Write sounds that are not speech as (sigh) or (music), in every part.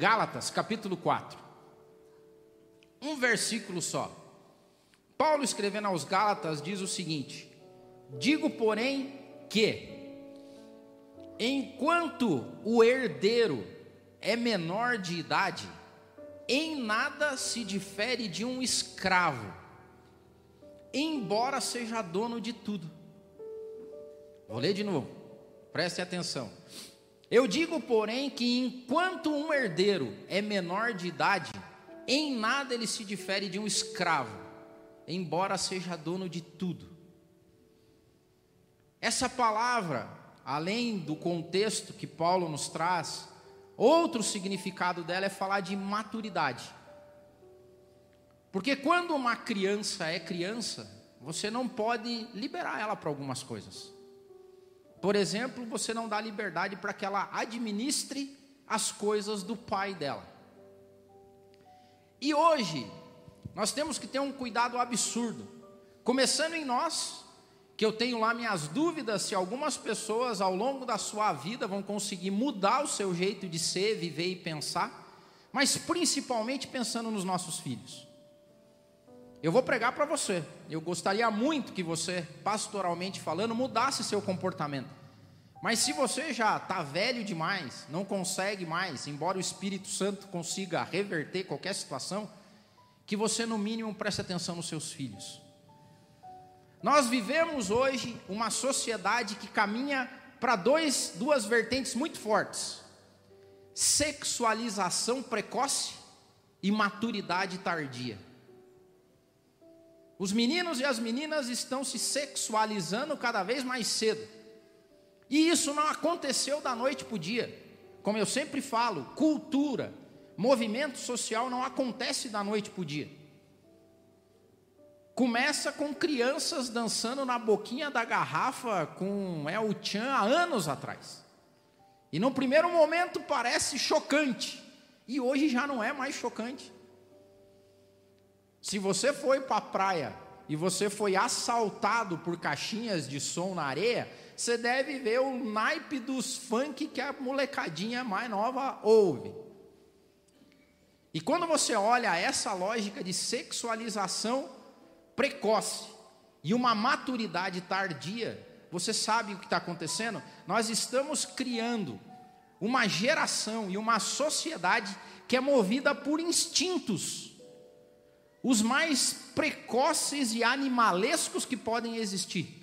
Gálatas, capítulo 4. Um versículo só. Paulo escrevendo aos Gálatas diz o seguinte: Digo, porém, que enquanto o herdeiro é menor de idade, em nada se difere de um escravo, embora seja dono de tudo. Vou ler de novo, preste atenção. Eu digo, porém, que enquanto um herdeiro é menor de idade, em nada ele se difere de um escravo, embora seja dono de tudo. Essa palavra, além do contexto que Paulo nos traz, outro significado dela é falar de maturidade. Porque quando uma criança é criança, você não pode liberar ela para algumas coisas. Por exemplo, você não dá liberdade para que ela administre as coisas do pai dela. E hoje, nós temos que ter um cuidado absurdo, começando em nós, que eu tenho lá minhas dúvidas se algumas pessoas ao longo da sua vida vão conseguir mudar o seu jeito de ser, viver e pensar, mas principalmente pensando nos nossos filhos. Eu vou pregar para você. Eu gostaria muito que você, pastoralmente falando, mudasse seu comportamento. Mas se você já está velho demais, não consegue mais, embora o Espírito Santo consiga reverter qualquer situação, que você no mínimo preste atenção nos seus filhos. Nós vivemos hoje uma sociedade que caminha para duas vertentes muito fortes: sexualização precoce e maturidade tardia. Os meninos e as meninas estão se sexualizando cada vez mais cedo. E isso não aconteceu da noite para o dia. Como eu sempre falo, cultura, movimento social não acontece da noite para o dia. Começa com crianças dançando na boquinha da garrafa com El Chan há anos atrás. E no primeiro momento parece chocante. E hoje já não é mais chocante. Se você foi para a praia e você foi assaltado por caixinhas de som na areia, você deve ver o naipe dos funk que a molecadinha mais nova ouve. E quando você olha essa lógica de sexualização precoce e uma maturidade tardia, você sabe o que está acontecendo? Nós estamos criando uma geração e uma sociedade que é movida por instintos os mais precoces e animalescos que podem existir.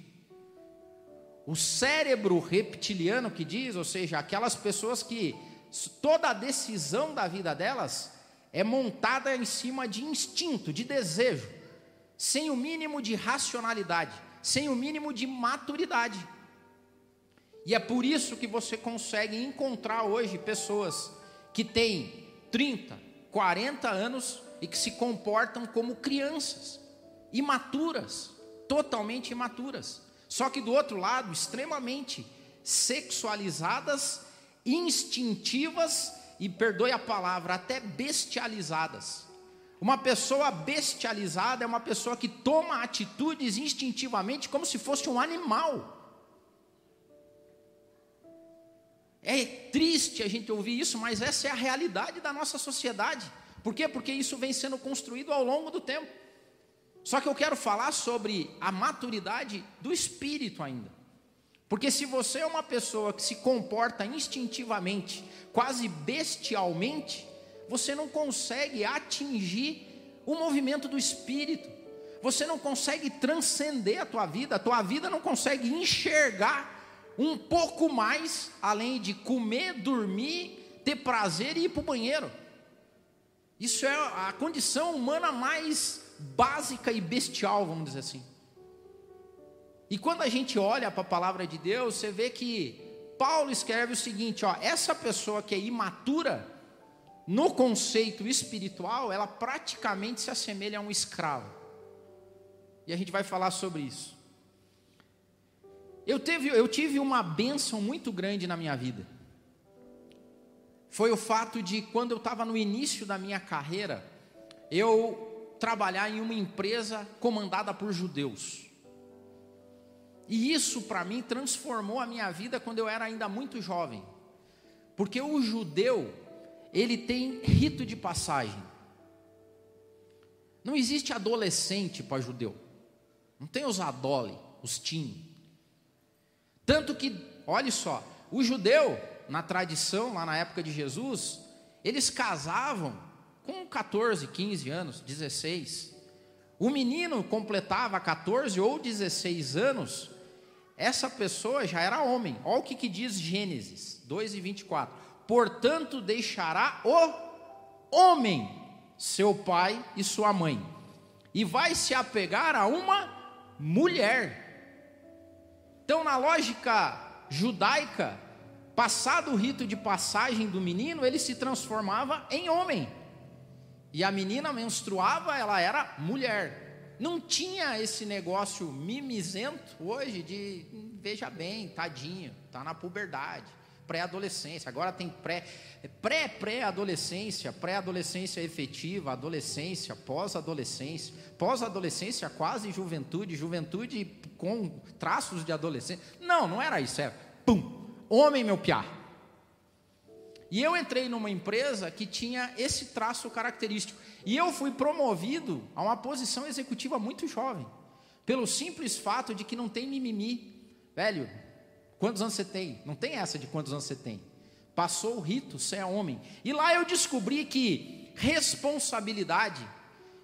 O cérebro reptiliano que diz, ou seja, aquelas pessoas que toda a decisão da vida delas é montada em cima de instinto, de desejo, sem o mínimo de racionalidade, sem o mínimo de maturidade. E é por isso que você consegue encontrar hoje pessoas que têm 30, 40 anos e que se comportam como crianças, imaturas, totalmente imaturas. Só que do outro lado, extremamente sexualizadas, instintivas e, perdoe a palavra, até bestializadas. Uma pessoa bestializada é uma pessoa que toma atitudes instintivamente como se fosse um animal. É triste a gente ouvir isso, mas essa é a realidade da nossa sociedade. Por quê? Porque isso vem sendo construído ao longo do tempo. Só que eu quero falar sobre a maturidade do espírito ainda. Porque se você é uma pessoa que se comporta instintivamente, quase bestialmente, você não consegue atingir o movimento do espírito. Você não consegue transcender a tua vida, a tua vida não consegue enxergar um pouco mais além de comer, dormir, ter prazer e ir para o banheiro. Isso é a condição humana mais básica e bestial, vamos dizer assim. E quando a gente olha para a palavra de Deus, você vê que Paulo escreve o seguinte: ó, essa pessoa que é imatura, no conceito espiritual, ela praticamente se assemelha a um escravo. E a gente vai falar sobre isso. Eu, teve, eu tive uma bênção muito grande na minha vida foi o fato de quando eu estava no início da minha carreira, eu trabalhar em uma empresa comandada por judeus. E isso para mim transformou a minha vida quando eu era ainda muito jovem. Porque o judeu, ele tem rito de passagem. Não existe adolescente para judeu. Não tem os adole, os teen. Tanto que, olhe só, o judeu, na tradição, lá na época de Jesus, eles casavam com 14, 15 anos, 16. O menino completava 14 ou 16 anos, essa pessoa já era homem. Olha o que, que diz Gênesis 2 e 24. Portanto, deixará o homem, seu pai e sua mãe, e vai se apegar a uma mulher. Então, na lógica judaica, passado o rito de passagem do menino, ele se transformava em homem. E a menina menstruava, ela era mulher. Não tinha esse negócio mimizento hoje de veja bem, tadinho, tá na puberdade, pré-adolescência. Agora tem pré pré pré-adolescência, pré-adolescência efetiva, adolescência, pós-adolescência, pós-adolescência quase juventude, juventude com traços de adolescência. Não, não era isso, era pum, homem meu piá. E eu entrei numa empresa que tinha esse traço característico. E eu fui promovido a uma posição executiva muito jovem. Pelo simples fato de que não tem mimimi. Velho, quantos anos você tem? Não tem essa de quantos anos você tem. Passou o rito, você é homem. E lá eu descobri que responsabilidade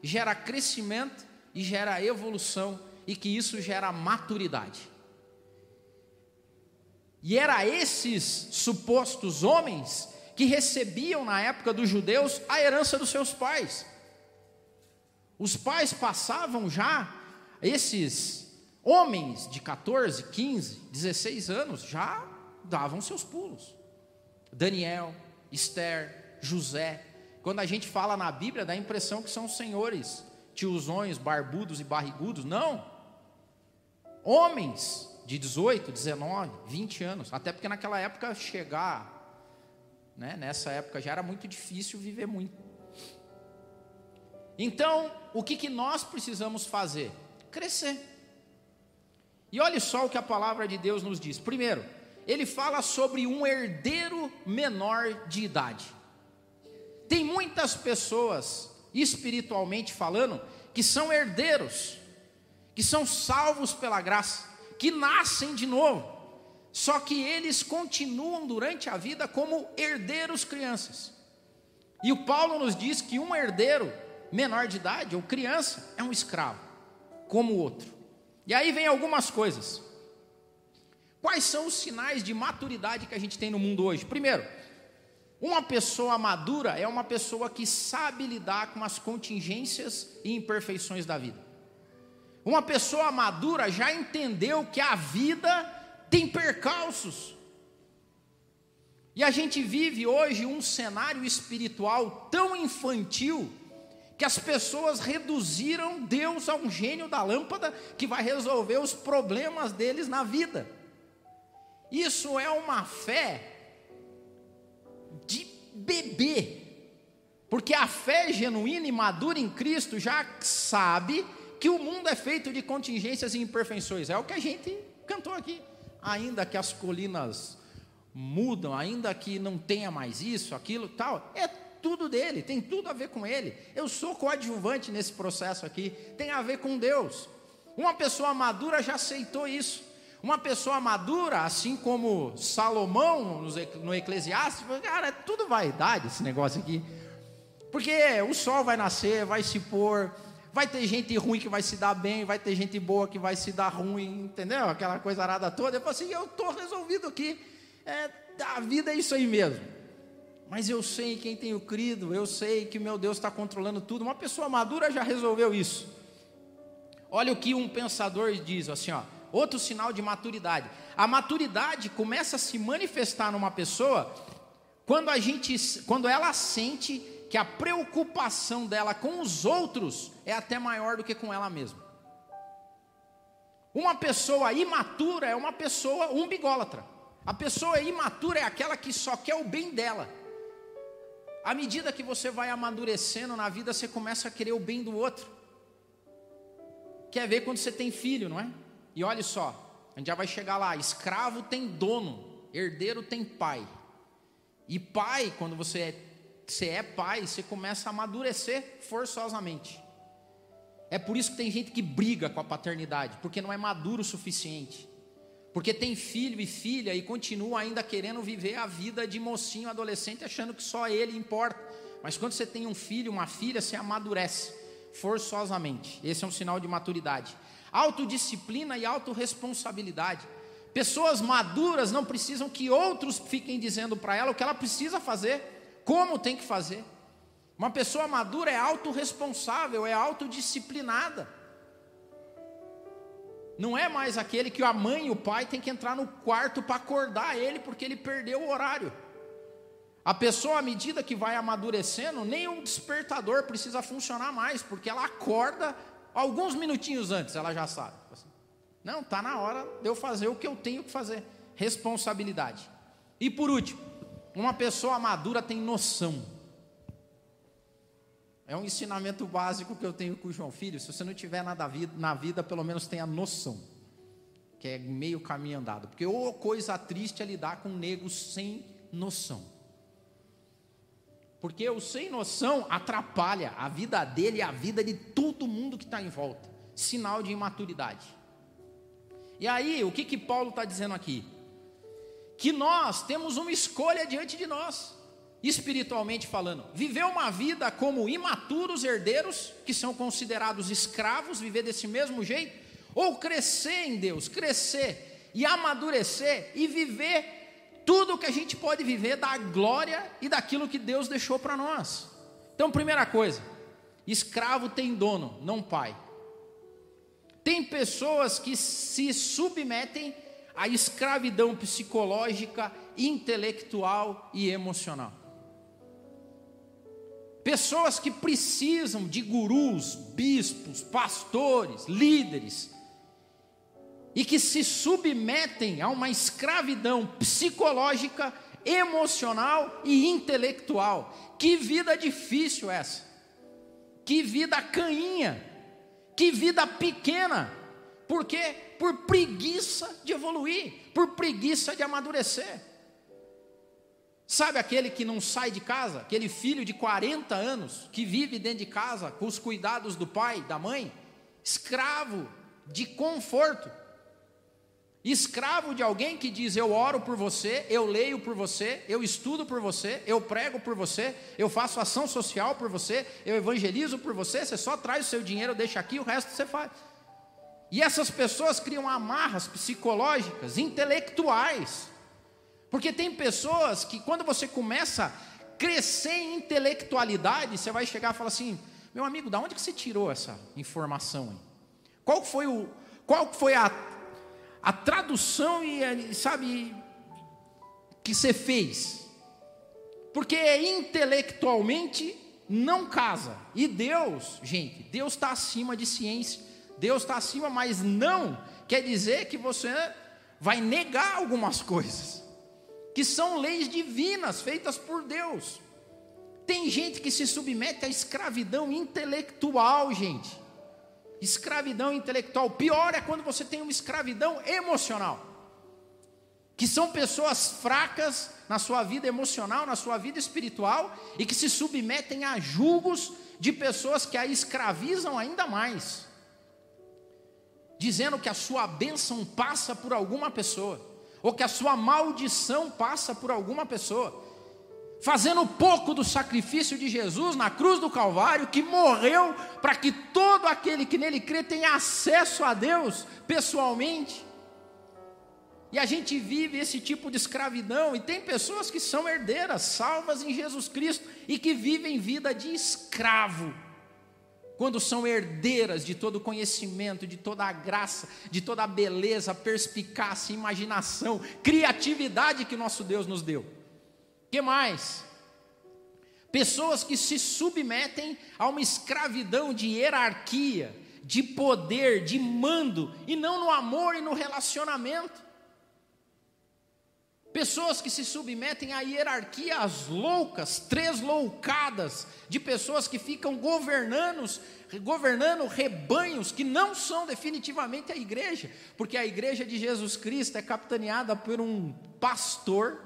gera crescimento e gera evolução e que isso gera maturidade. E era esses supostos homens que recebiam na época dos judeus a herança dos seus pais. Os pais passavam já, esses homens de 14, 15, 16 anos, já davam seus pulos. Daniel, Esther, José. Quando a gente fala na Bíblia, dá a impressão que são senhores, tiozões, barbudos e barrigudos. Não. Homens de 18, 19, 20 anos. Até porque naquela época chegar né? Nessa época já era muito difícil viver muito. Então, o que, que nós precisamos fazer? Crescer. E olhe só o que a palavra de Deus nos diz. Primeiro, ele fala sobre um herdeiro menor de idade. Tem muitas pessoas, espiritualmente falando, que são herdeiros, que são salvos pela graça, que nascem de novo. Só que eles continuam durante a vida como herdeiros crianças. E o Paulo nos diz que um herdeiro menor de idade ou criança é um escravo, como o outro. E aí vem algumas coisas. Quais são os sinais de maturidade que a gente tem no mundo hoje? Primeiro, uma pessoa madura é uma pessoa que sabe lidar com as contingências e imperfeições da vida. Uma pessoa madura já entendeu que a vida tem percalços. E a gente vive hoje um cenário espiritual tão infantil que as pessoas reduziram Deus a um gênio da lâmpada que vai resolver os problemas deles na vida. Isso é uma fé de bebê. Porque a fé genuína e madura em Cristo já sabe que o mundo é feito de contingências e imperfeições. É o que a gente cantou aqui ainda que as colinas mudam, ainda que não tenha mais isso, aquilo, tal, é tudo dele, tem tudo a ver com ele. Eu sou coadjuvante nesse processo aqui, tem a ver com Deus. Uma pessoa madura já aceitou isso. Uma pessoa madura, assim como Salomão no Eclesiastes, cara, é tudo vaidade esse negócio aqui. Porque o sol vai nascer, vai se pôr, Vai ter gente ruim que vai se dar bem, vai ter gente boa que vai se dar ruim, entendeu? Aquela coisa arada toda. Eu falo assim, eu estou resolvido aqui. É, a vida é isso aí mesmo. Mas eu sei quem tenho crido, eu sei que meu Deus está controlando tudo. Uma pessoa madura já resolveu isso. Olha o que um pensador diz, assim, ó, outro sinal de maturidade. A maturidade começa a se manifestar numa pessoa quando a gente, quando ela sente que a preocupação dela com os outros é até maior do que com ela mesma. Uma pessoa imatura é uma pessoa umbigólatra. A pessoa imatura é aquela que só quer o bem dela. À medida que você vai amadurecendo na vida, você começa a querer o bem do outro. Quer ver quando você tem filho, não é? E olha só, a gente já vai chegar lá: escravo tem dono, herdeiro tem pai. E pai, quando você é você é pai, você começa a amadurecer forçosamente. É por isso que tem gente que briga com a paternidade, porque não é maduro o suficiente. Porque tem filho e filha e continua ainda querendo viver a vida de mocinho adolescente, achando que só ele importa. Mas quando você tem um filho, uma filha, você amadurece forçosamente. Esse é um sinal de maturidade. Autodisciplina e autorresponsabilidade. Pessoas maduras não precisam que outros fiquem dizendo para ela o que ela precisa fazer, como tem que fazer. Uma pessoa madura é autorresponsável, é autodisciplinada. Não é mais aquele que a mãe e o pai têm que entrar no quarto para acordar ele porque ele perdeu o horário. A pessoa, à medida que vai amadurecendo, nem o despertador precisa funcionar mais, porque ela acorda alguns minutinhos antes, ela já sabe. Não, está na hora de eu fazer o que eu tenho que fazer. Responsabilidade. E por último, uma pessoa madura tem noção. É um ensinamento básico que eu tenho com o João Filho. Se você não tiver nada na vida, pelo menos tenha noção. Que é meio caminho andado. Porque ou coisa triste é lidar com negros sem noção. Porque o sem noção atrapalha a vida dele e a vida de todo mundo que está em volta. Sinal de imaturidade. E aí, o que, que Paulo está dizendo aqui? Que nós temos uma escolha diante de nós, espiritualmente falando. Viver uma vida como imaturos herdeiros, que são considerados escravos, viver desse mesmo jeito, ou crescer em Deus, crescer e amadurecer e viver tudo que a gente pode viver da glória e daquilo que Deus deixou para nós. Então, primeira coisa, escravo tem dono, não pai. Tem pessoas que se submetem à escravidão psicológica, intelectual e emocional. Pessoas que precisam de gurus, bispos, pastores, líderes, e que se submetem a uma escravidão psicológica, emocional e intelectual. Que vida difícil essa! Que vida cainha! Que vida pequena! Por quê? Por preguiça de evoluir, por preguiça de amadurecer. Sabe aquele que não sai de casa, aquele filho de 40 anos que vive dentro de casa com os cuidados do pai, da mãe, escravo de conforto Escravo de alguém que diz: Eu oro por você, eu leio por você, eu estudo por você, eu prego por você, eu faço ação social por você, eu evangelizo por você, você só traz o seu dinheiro, deixa aqui, o resto você faz. E essas pessoas criam amarras psicológicas, intelectuais. Porque tem pessoas que, quando você começa a crescer em intelectualidade, você vai chegar e falar assim: Meu amigo, da onde que você tirou essa informação? Qual foi, o, qual foi a a tradução e sabe que você fez. Porque intelectualmente não casa. E Deus, gente, Deus está acima de ciência. Deus está acima, mas não quer dizer que você vai negar algumas coisas que são leis divinas feitas por Deus. Tem gente que se submete à escravidão intelectual, gente escravidão intelectual. Pior é quando você tem uma escravidão emocional. Que são pessoas fracas na sua vida emocional, na sua vida espiritual e que se submetem a julgos de pessoas que a escravizam ainda mais. Dizendo que a sua bênção passa por alguma pessoa, ou que a sua maldição passa por alguma pessoa fazendo pouco do sacrifício de Jesus na cruz do Calvário, que morreu para que todo aquele que nele crê tenha acesso a Deus pessoalmente. E a gente vive esse tipo de escravidão, e tem pessoas que são herdeiras, salvas em Jesus Cristo, e que vivem vida de escravo, quando são herdeiras de todo o conhecimento, de toda a graça, de toda a beleza, perspicácia, imaginação, criatividade que nosso Deus nos deu que mais? Pessoas que se submetem a uma escravidão de hierarquia, de poder, de mando, e não no amor e no relacionamento. Pessoas que se submetem a hierarquias loucas, três loucadas, de pessoas que ficam governando, governando rebanhos que não são definitivamente a igreja, porque a igreja de Jesus Cristo é capitaneada por um pastor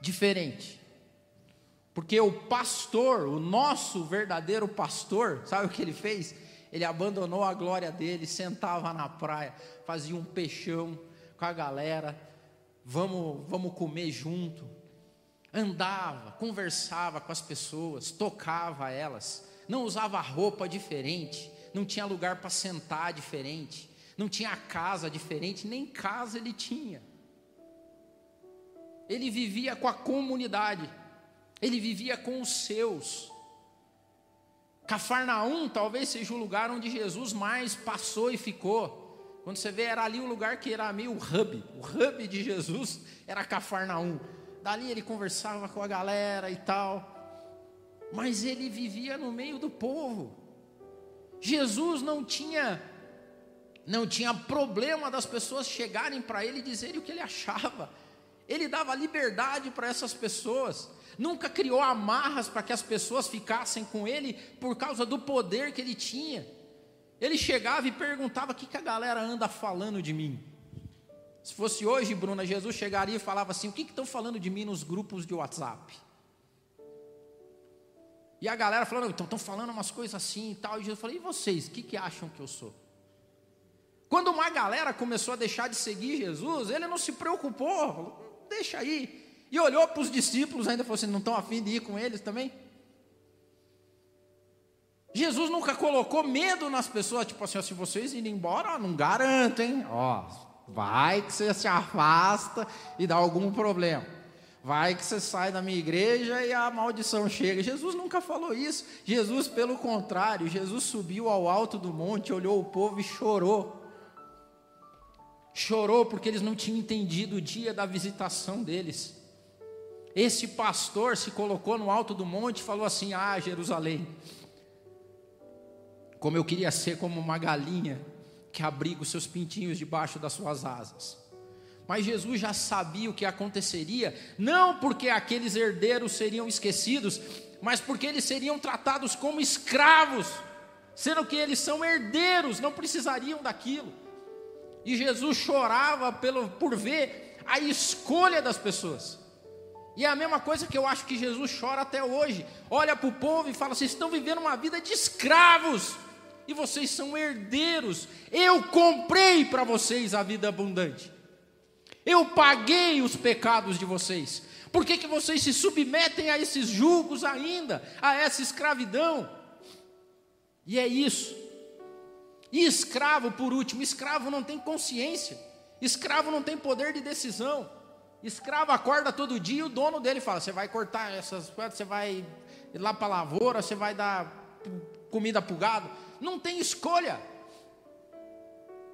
diferente. Porque o pastor, o nosso verdadeiro pastor, sabe o que ele fez? Ele abandonou a glória dele, sentava na praia, fazia um peixão com a galera, vamos, vamos comer junto. Andava, conversava com as pessoas, tocava elas, não usava roupa diferente, não tinha lugar para sentar diferente, não tinha casa diferente, nem casa ele tinha. Ele vivia com a comunidade, ele vivia com os seus. Cafarnaum talvez seja o lugar onde Jesus mais passou e ficou. Quando você vê, era ali o lugar que era meio hub. O hub de Jesus era Cafarnaum. Dali ele conversava com a galera e tal. Mas ele vivia no meio do povo. Jesus não tinha não tinha problema das pessoas chegarem para ele e dizerem o que ele achava. Ele dava liberdade para essas pessoas nunca criou amarras para que as pessoas ficassem com ele por causa do poder que ele tinha. Ele chegava e perguntava: o que, que a galera anda falando de mim? Se fosse hoje, Bruna, Jesus chegaria e falava assim: o que estão falando de mim nos grupos de WhatsApp? E a galera falando, estão falando umas coisas assim e tal. E Jesus falou: e vocês, o que, que acham que eu sou? Quando uma galera começou a deixar de seguir Jesus, ele não se preocupou, deixa aí. E olhou para os discípulos, ainda falou assim: não estão afim de ir com eles também? Jesus nunca colocou medo nas pessoas, tipo assim, ó, se vocês irem embora, ó, não garanto, hein? Ó, vai que você se afasta e dá algum problema. Vai que você sai da minha igreja e a maldição chega. Jesus nunca falou isso. Jesus, pelo contrário, Jesus subiu ao alto do monte, olhou o povo e chorou. Chorou porque eles não tinham entendido o dia da visitação deles. Esse pastor se colocou no alto do monte e falou assim: Ah, Jerusalém, como eu queria ser como uma galinha que abriga os seus pintinhos debaixo das suas asas. Mas Jesus já sabia o que aconteceria, não porque aqueles herdeiros seriam esquecidos, mas porque eles seriam tratados como escravos, sendo que eles são herdeiros, não precisariam daquilo. E Jesus chorava pelo, por ver a escolha das pessoas. E é a mesma coisa que eu acho que Jesus chora até hoje. Olha para o povo e fala: vocês estão vivendo uma vida de escravos, e vocês são herdeiros. Eu comprei para vocês a vida abundante. Eu paguei os pecados de vocês. Por que, que vocês se submetem a esses julgos ainda, a essa escravidão? E é isso. E escravo, por último, escravo não tem consciência, escravo não tem poder de decisão. Escravo acorda todo dia e o dono dele fala: você vai cortar essas coisas, você vai ir lá para a lavoura, você vai dar comida para o gado. Não tem escolha.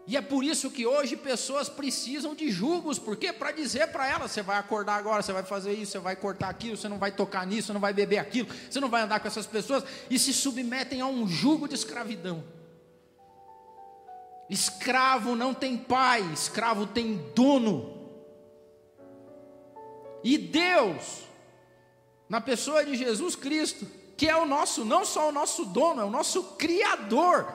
E é por isso que hoje pessoas precisam de julgos, porque para dizer para elas, você vai acordar agora, você vai fazer isso, você vai cortar aquilo, você não vai tocar nisso, você não vai beber aquilo, você não vai andar com essas pessoas, e se submetem a um jugo de escravidão. Escravo não tem pai, escravo tem dono. E Deus, na pessoa de Jesus Cristo, que é o nosso, não só o nosso dono, é o nosso Criador.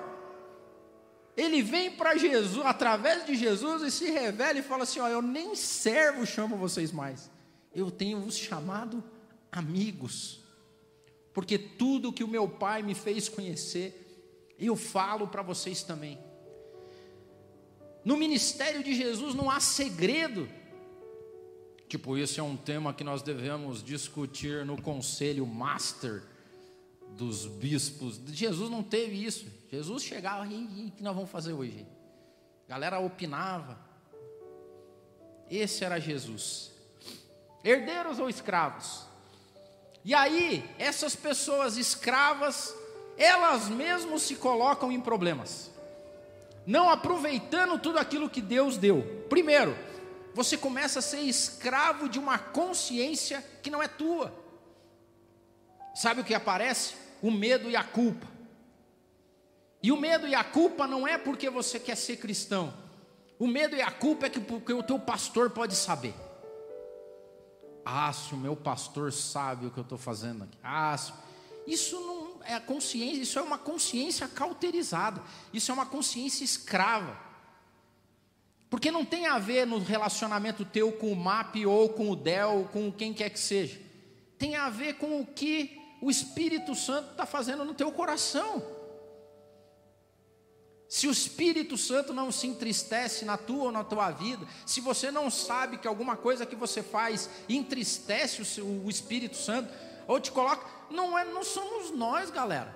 Ele vem para Jesus, através de Jesus, e se revela e fala assim: ó, eu nem servo chamo vocês mais, eu tenho vos chamado amigos, porque tudo que o meu Pai me fez conhecer, eu falo para vocês também. No ministério de Jesus não há segredo, Tipo, esse é um tema que nós devemos discutir no conselho master dos bispos. Jesus não teve isso. Jesus chegava e o que nós vamos fazer hoje? A galera opinava. Esse era Jesus. Herdeiros ou escravos? E aí, essas pessoas escravas, elas mesmas se colocam em problemas, não aproveitando tudo aquilo que Deus deu. Primeiro, você começa a ser escravo de uma consciência que não é tua. Sabe o que aparece? O medo e a culpa. E o medo e a culpa não é porque você quer ser cristão. O medo e a culpa é que porque o teu pastor pode saber. Ah, se o meu pastor sabe o que eu estou fazendo aqui. Ah, se... isso não é consciência, isso é uma consciência cauterizada. Isso é uma consciência escrava. Porque não tem a ver no relacionamento teu com o MAP ou com o DEL, ou com quem quer que seja. tem a ver com o que o Espírito Santo está fazendo no teu coração. Se o Espírito Santo não se entristece na tua ou na tua vida, se você não sabe que alguma coisa que você faz entristece o, seu, o Espírito Santo, ou te coloca, não, é, não somos nós, galera.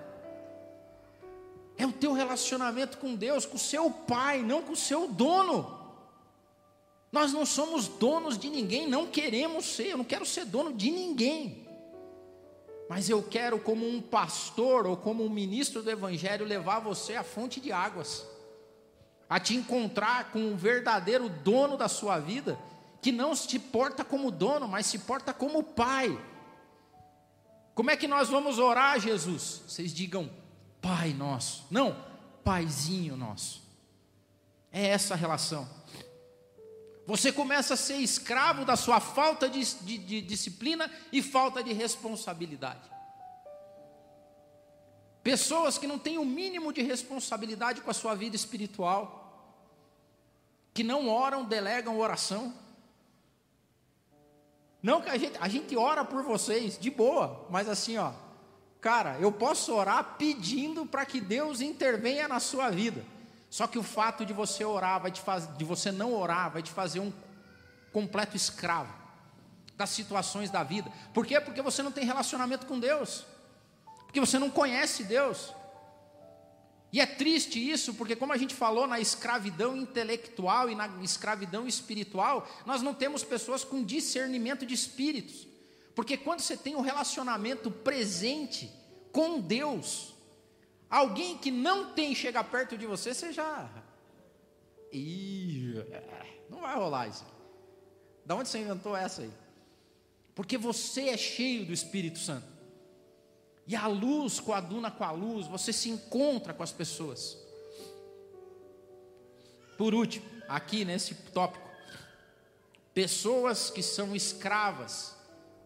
É o teu relacionamento com Deus, com o seu pai, não com o seu dono. Nós não somos donos de ninguém, não queremos ser, eu não quero ser dono de ninguém. Mas eu quero, como um pastor ou como um ministro do Evangelho, levar você à fonte de águas, a te encontrar com um verdadeiro dono da sua vida, que não se porta como dono, mas se porta como pai. Como é que nós vamos orar, Jesus? Vocês digam, Pai nosso. Não, Paizinho nosso. É essa a relação. Você começa a ser escravo da sua falta de, de, de disciplina e falta de responsabilidade. Pessoas que não têm o mínimo de responsabilidade com a sua vida espiritual, que não oram, delegam oração. Não que a gente, a gente ora por vocês, de boa, mas assim, ó, Cara, eu posso orar pedindo para que Deus intervenha na sua vida. Só que o fato de você orar, vai te fazer, de você não orar, vai te fazer um completo escravo das situações da vida. Por quê? Porque você não tem relacionamento com Deus. Porque você não conhece Deus. E é triste isso, porque como a gente falou na escravidão intelectual e na escravidão espiritual, nós não temos pessoas com discernimento de espíritos. Porque quando você tem um relacionamento presente com Deus, alguém que não tem chega perto de você, você já. Ih, não vai rolar isso. Da onde você inventou essa aí? Porque você é cheio do Espírito Santo. E a luz coaduna com a luz, você se encontra com as pessoas. Por último, aqui nesse tópico, pessoas que são escravas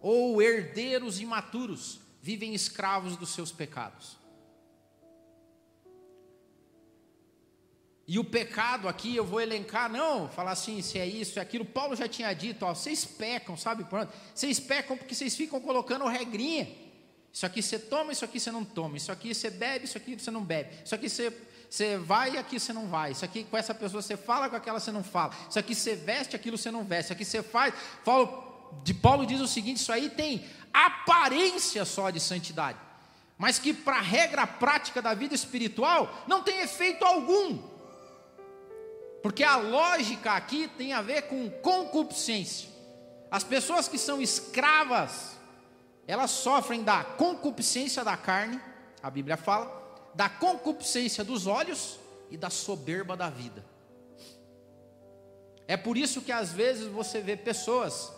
ou herdeiros imaturos vivem escravos dos seus pecados. E o pecado aqui eu vou elencar, não, falar assim, se é isso, é aquilo. Paulo já tinha dito, ó, vocês pecam, sabe? Pronto. Vocês pecam porque vocês ficam colocando regrinha. Isso aqui você toma, isso aqui você não toma. Isso aqui você bebe, isso aqui você não bebe. Isso aqui você, você vai e aqui você não vai. Isso aqui com essa pessoa você fala, com aquela você não fala. Isso aqui você veste, aquilo você não veste. Isso aqui você faz. Paulo, de Paulo diz o seguinte: isso aí tem aparência só de santidade, mas que para a regra prática da vida espiritual não tem efeito algum, porque a lógica aqui tem a ver com concupiscência. As pessoas que são escravas, elas sofrem da concupiscência da carne, a Bíblia fala, da concupiscência dos olhos e da soberba da vida. É por isso que às vezes você vê pessoas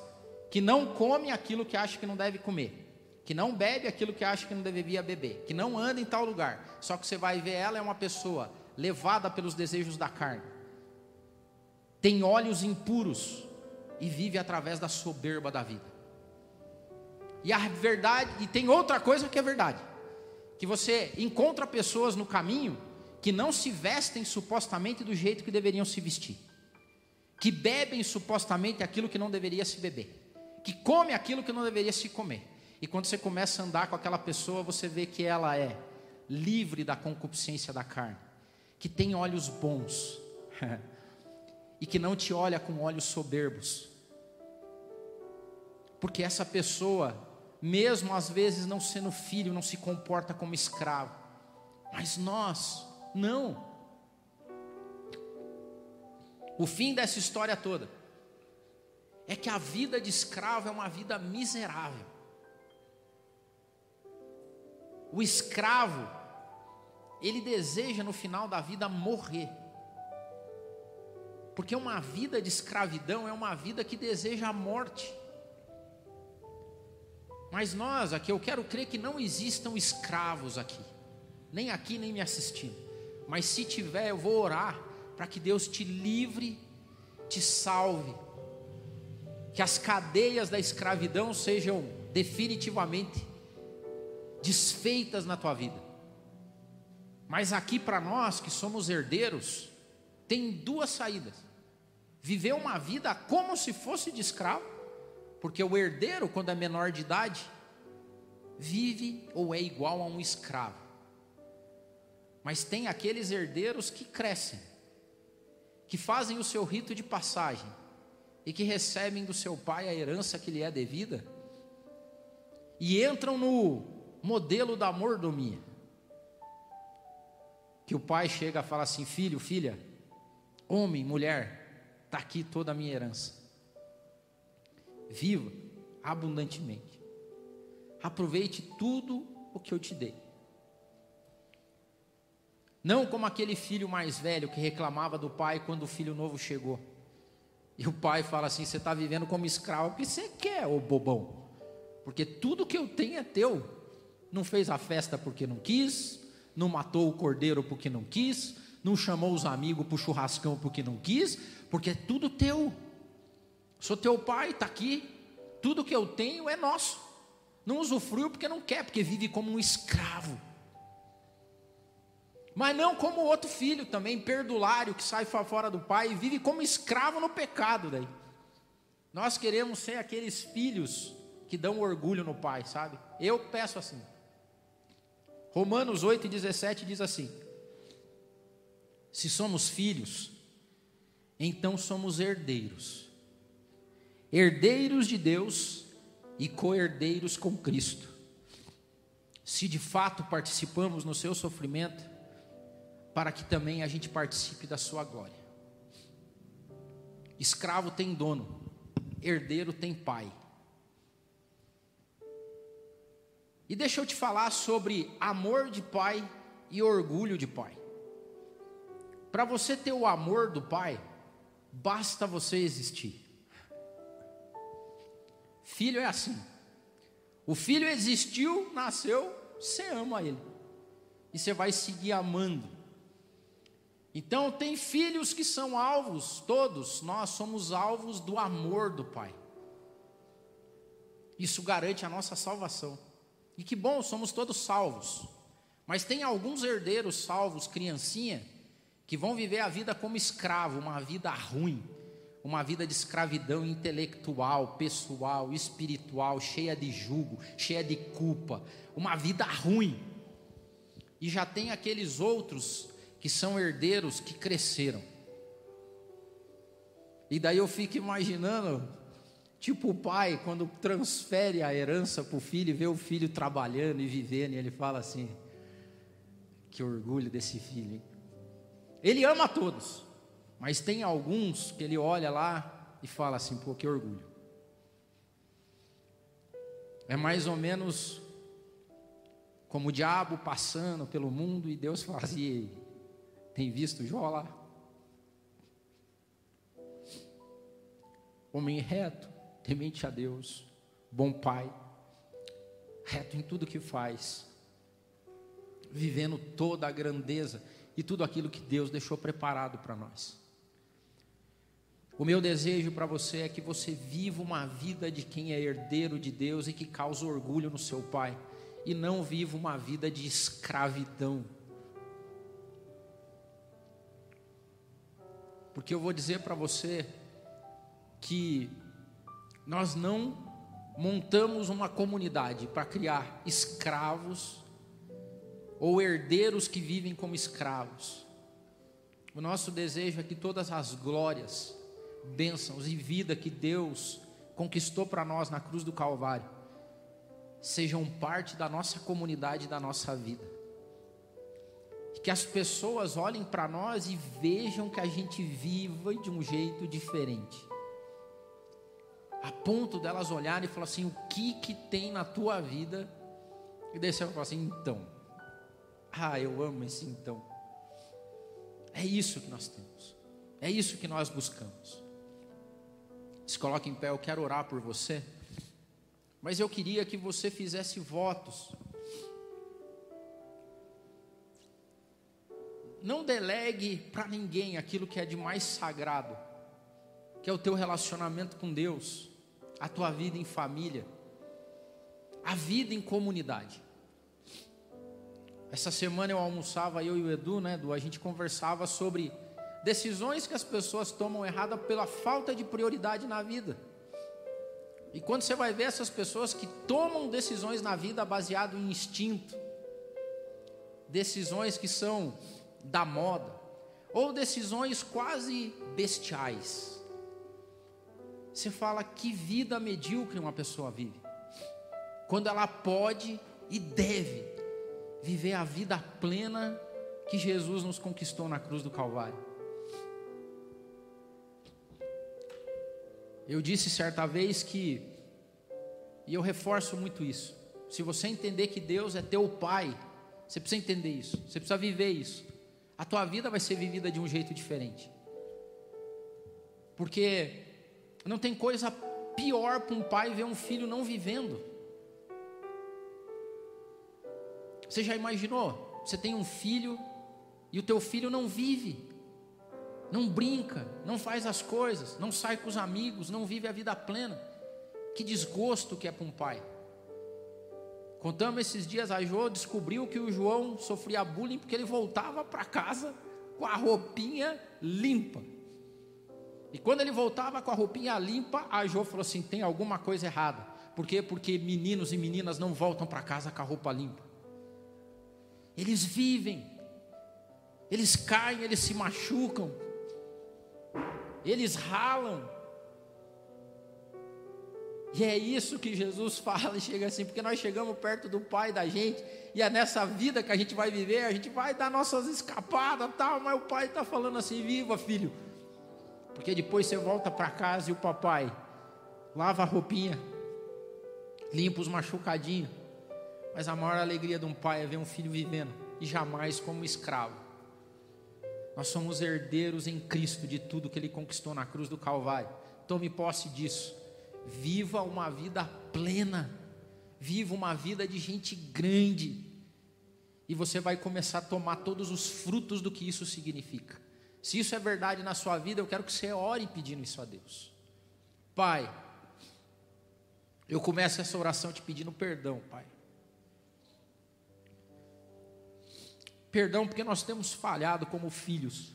que não come aquilo que acha que não deve comer, que não bebe aquilo que acha que não deveria beber, que não anda em tal lugar. Só que você vai ver ela é uma pessoa levada pelos desejos da carne. Tem olhos impuros e vive através da soberba da vida. E a verdade, e tem outra coisa que é verdade, que você encontra pessoas no caminho que não se vestem supostamente do jeito que deveriam se vestir, que bebem supostamente aquilo que não deveria se beber que come aquilo que não deveria se comer. E quando você começa a andar com aquela pessoa, você vê que ela é livre da concupiscência da carne, que tem olhos bons (laughs) e que não te olha com olhos soberbos. Porque essa pessoa, mesmo às vezes não sendo filho, não se comporta como escravo. Mas nós, não. O fim dessa história toda é que a vida de escravo é uma vida miserável. O escravo, ele deseja no final da vida morrer. Porque uma vida de escravidão é uma vida que deseja a morte. Mas nós aqui, eu quero crer que não existam escravos aqui, nem aqui, nem me assistindo. Mas se tiver, eu vou orar para que Deus te livre, te salve que as cadeias da escravidão sejam definitivamente desfeitas na tua vida. Mas aqui para nós que somos herdeiros, tem duas saídas: viver uma vida como se fosse de escravo, porque o herdeiro, quando é menor de idade, vive ou é igual a um escravo. Mas tem aqueles herdeiros que crescem, que fazem o seu rito de passagem e que recebem do seu pai a herança que lhe é devida e entram no modelo da mordomia. Que o pai chega a falar assim: filho, filha, homem, mulher, está aqui toda a minha herança. Viva abundantemente. Aproveite tudo o que eu te dei. Não como aquele filho mais velho que reclamava do pai quando o filho novo chegou. E o pai fala assim: Você está vivendo como escravo, o que você quer, ô bobão? Porque tudo que eu tenho é teu. Não fez a festa porque não quis, não matou o cordeiro porque não quis, não chamou os amigos para o churrascão porque não quis, porque é tudo teu. Sou teu pai, está aqui. Tudo que eu tenho é nosso. Não usufruiu porque não quer, porque vive como um escravo. Mas não como outro filho também, perdulário, que sai fora do pai e vive como escravo no pecado. Daí. Nós queremos ser aqueles filhos que dão orgulho no pai, sabe? Eu peço assim. Romanos 8 e 17 diz assim: Se somos filhos, então somos herdeiros, herdeiros de Deus e co-herdeiros com Cristo. Se de fato participamos no seu sofrimento, para que também a gente participe da sua glória. Escravo tem dono, herdeiro tem pai. E deixa eu te falar sobre amor de pai e orgulho de pai. Para você ter o amor do pai, basta você existir. Filho é assim. O filho existiu, nasceu, você ama ele. E você vai seguir amando. Então, tem filhos que são alvos, todos nós somos alvos do amor do Pai. Isso garante a nossa salvação. E que bom, somos todos salvos. Mas tem alguns herdeiros salvos, criancinha, que vão viver a vida como escravo, uma vida ruim, uma vida de escravidão intelectual, pessoal, espiritual, cheia de jugo, cheia de culpa, uma vida ruim. E já tem aqueles outros que são herdeiros que cresceram. E daí eu fico imaginando, tipo o pai, quando transfere a herança para o filho e vê o filho trabalhando e vivendo, e ele fala assim: que orgulho desse filho. Hein? Ele ama todos, mas tem alguns que ele olha lá e fala assim: pô, que orgulho. É mais ou menos como o diabo passando pelo mundo e Deus fazia tem visto Jó lá? Homem reto, temente a Deus, bom pai, reto em tudo que faz, vivendo toda a grandeza e tudo aquilo que Deus deixou preparado para nós. O meu desejo para você é que você viva uma vida de quem é herdeiro de Deus e que causa orgulho no seu pai, e não viva uma vida de escravidão porque eu vou dizer para você que nós não montamos uma comunidade para criar escravos ou herdeiros que vivem como escravos. O nosso desejo é que todas as glórias, bênçãos e vida que Deus conquistou para nós na cruz do Calvário sejam parte da nossa comunidade, da nossa vida que as pessoas olhem para nós e vejam que a gente viva de um jeito diferente. A ponto delas olharem e falar assim: o que que tem na tua vida? E daí você vai falar assim: então. Ah, eu amo esse então. É isso que nós temos. É isso que nós buscamos. Se coloque em pé, eu quero orar por você. Mas eu queria que você fizesse votos não delegue para ninguém aquilo que é de mais sagrado, que é o teu relacionamento com Deus, a tua vida em família, a vida em comunidade. Essa semana eu almoçava, eu e o Edu, né, Edu, a gente conversava sobre decisões que as pessoas tomam errada pela falta de prioridade na vida. E quando você vai ver essas pessoas que tomam decisões na vida baseado em instinto, decisões que são da moda, ou decisões quase bestiais. Você fala que vida medíocre uma pessoa vive, quando ela pode e deve viver a vida plena que Jesus nos conquistou na cruz do Calvário. Eu disse certa vez que, e eu reforço muito isso, se você entender que Deus é teu Pai, você precisa entender isso, você precisa viver isso. A tua vida vai ser vivida de um jeito diferente. Porque não tem coisa pior para um pai ver um filho não vivendo. Você já imaginou? Você tem um filho e o teu filho não vive, não brinca, não faz as coisas, não sai com os amigos, não vive a vida plena. Que desgosto que é para um pai. Contamos esses dias, a Jo descobriu que o João sofria bullying porque ele voltava para casa com a roupinha limpa. E quando ele voltava com a roupinha limpa, a Jo falou assim: tem alguma coisa errada. Por quê? Porque meninos e meninas não voltam para casa com a roupa limpa. Eles vivem, eles caem, eles se machucam, eles ralam, e é isso que Jesus (laughs) fala e chega assim, porque nós chegamos perto do Pai da gente, e é nessa vida que a gente vai viver, a gente vai dar nossas escapadas tal, mas o Pai está falando assim: viva, filho, porque depois você volta para casa e o papai lava a roupinha, limpa os machucadinhos, mas a maior alegria de um pai é ver um filho vivendo, e jamais como escravo. Nós somos herdeiros em Cristo de tudo que Ele conquistou na cruz do Calvário. Tome posse disso. Viva uma vida plena. Viva uma vida de gente grande. E você vai começar a tomar todos os frutos do que isso significa. Se isso é verdade na sua vida, eu quero que você ore pedindo isso a Deus. Pai, eu começo essa oração te pedindo perdão, Pai. Perdão porque nós temos falhado como filhos.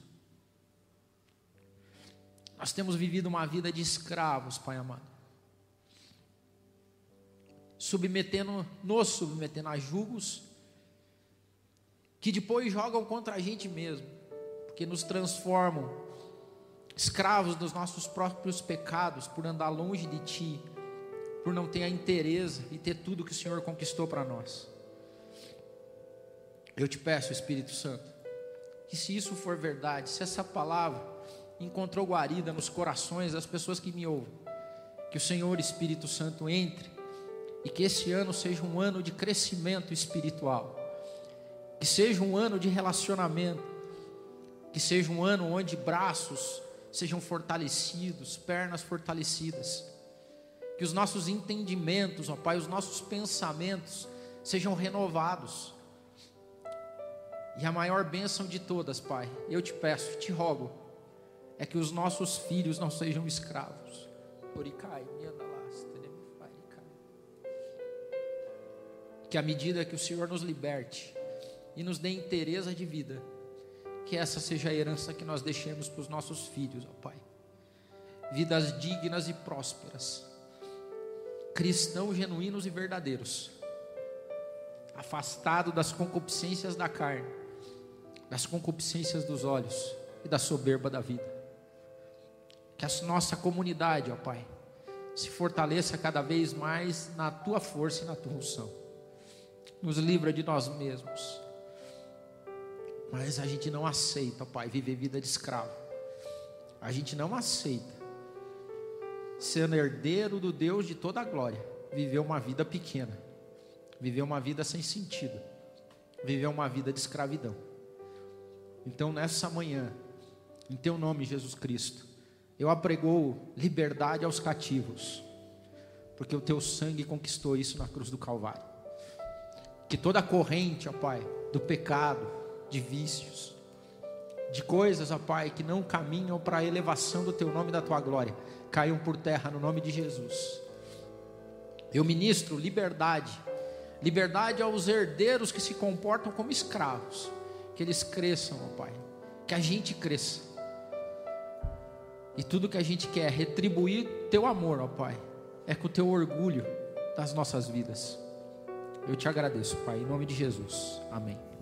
Nós temos vivido uma vida de escravos, Pai amado submetendo, nos submetendo a julgos que depois jogam contra a gente mesmo, porque nos transformam escravos dos nossos próprios pecados por andar longe de Ti, por não ter a interesse e ter tudo que o Senhor conquistou para nós. Eu te peço, Espírito Santo, que se isso for verdade, se essa palavra encontrou guarida nos corações das pessoas que me ouvem, que o Senhor Espírito Santo entre e que esse ano seja um ano de crescimento espiritual, que seja um ano de relacionamento, que seja um ano onde braços sejam fortalecidos, pernas fortalecidas, que os nossos entendimentos, ó Pai, os nossos pensamentos sejam renovados. E a maior bênção de todas, Pai, eu te peço, te rogo, é que os nossos filhos não sejam escravos. Oricai, que à medida que o Senhor nos liberte e nos dê interesse de vida, que essa seja a herança que nós deixemos para os nossos filhos, ó Pai. Vidas dignas e prósperas, cristãos genuínos e verdadeiros, afastado das concupiscências da carne, das concupiscências dos olhos e da soberba da vida. Que a nossa comunidade, ó Pai, se fortaleça cada vez mais na tua força e na tua unção nos livra de nós mesmos. Mas a gente não aceita, Pai, viver vida de escravo. A gente não aceita, sendo herdeiro do Deus de toda a glória, viver uma vida pequena, viver uma vida sem sentido, viver uma vida de escravidão. Então, nessa manhã, em Teu nome, Jesus Cristo, eu apregou liberdade aos cativos, porque o Teu sangue conquistou isso na cruz do Calvário que toda a corrente, ó Pai, do pecado, de vícios, de coisas, ó Pai, que não caminham para a elevação do Teu nome e da Tua glória, caiam por terra no nome de Jesus. Eu ministro liberdade, liberdade aos herdeiros que se comportam como escravos, que eles cresçam, ó Pai, que a gente cresça. E tudo que a gente quer é retribuir Teu amor, ó Pai, é com o teu orgulho das nossas vidas. Eu te agradeço, Pai, em nome de Jesus. Amém.